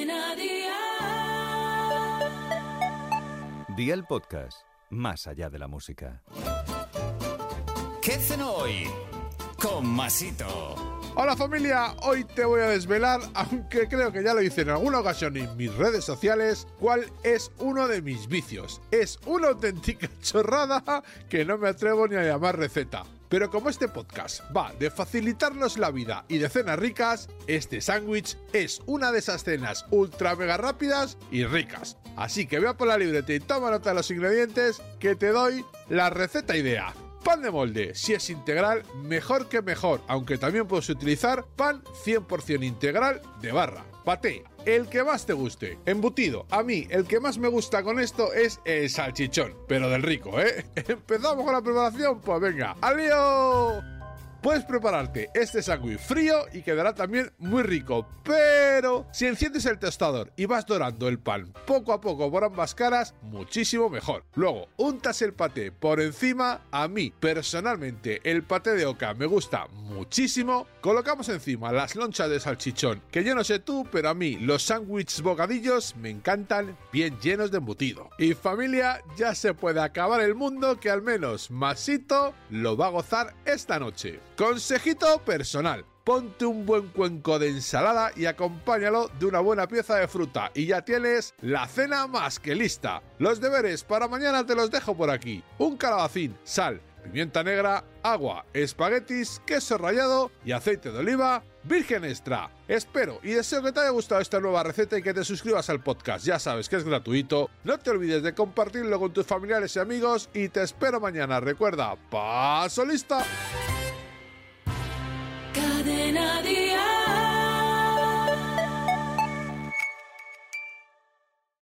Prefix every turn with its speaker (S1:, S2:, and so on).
S1: Cadena Dial.
S2: Día el podcast, más allá de la música.
S3: ¿Qué cenó hoy? Con Masito.
S4: Hola familia, hoy te voy a desvelar, aunque creo que ya lo hice en alguna ocasión en mis redes sociales, cuál es uno de mis vicios. Es una auténtica chorrada que no me atrevo ni a llamar receta. Pero como este podcast va de facilitarnos la vida y de cenas ricas, este sándwich es una de esas cenas ultra mega rápidas y ricas. Así que vea por la libreta y toma nota de los ingredientes que te doy la receta idea. Pan de molde, si es integral, mejor que mejor, aunque también puedes utilizar pan 100% integral de barra. Paté, el que más te guste. Embutido, a mí el que más me gusta con esto es el salchichón, pero del rico, ¿eh? ¿Empezamos con la preparación? Pues venga, ¡alío! Puedes prepararte este sándwich frío y quedará también muy rico, pero si enciendes el tostador y vas dorando el pan poco a poco por ambas caras, muchísimo mejor. Luego, untas el paté por encima, a mí personalmente el paté de oca me gusta muchísimo. Colocamos encima las lonchas de salchichón, que yo no sé tú, pero a mí los sándwiches bocadillos me encantan bien llenos de embutido. Y familia, ya se puede acabar el mundo que al menos Masito lo va a gozar esta noche. Consejito personal. Ponte un buen cuenco de ensalada y acompáñalo de una buena pieza de fruta y ya tienes la cena más que lista. Los deberes para mañana te los dejo por aquí. Un calabacín, sal, pimienta negra, agua, espaguetis, queso rallado y aceite de oliva virgen extra. Espero y deseo que te haya gustado esta nueva receta y que te suscribas al podcast. Ya sabes que es gratuito. No te olvides de compartirlo con tus familiares y amigos y te espero mañana. Recuerda, paso lista. than I